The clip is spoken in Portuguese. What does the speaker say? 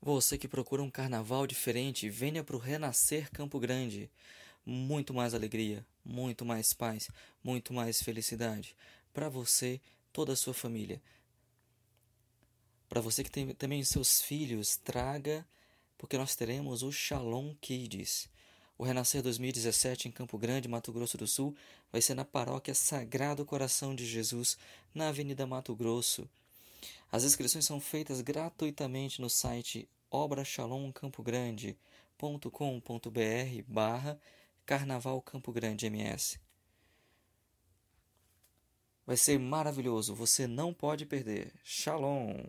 Você que procura um carnaval diferente, venha para o Renascer Campo Grande. Muito mais alegria, muito mais paz, muito mais felicidade. Para você, toda a sua família. Para você que tem também seus filhos, traga, porque nós teremos o Shalom Kids. O Renascer 2017 em Campo Grande, Mato Grosso do Sul, vai ser na paróquia Sagrado Coração de Jesus, na Avenida Mato Grosso. As inscrições são feitas gratuitamente no site obrachalomcampogrande.com.br barra Carnaval Campo Grande MS. Vai ser maravilhoso, você não pode perder. Shalom!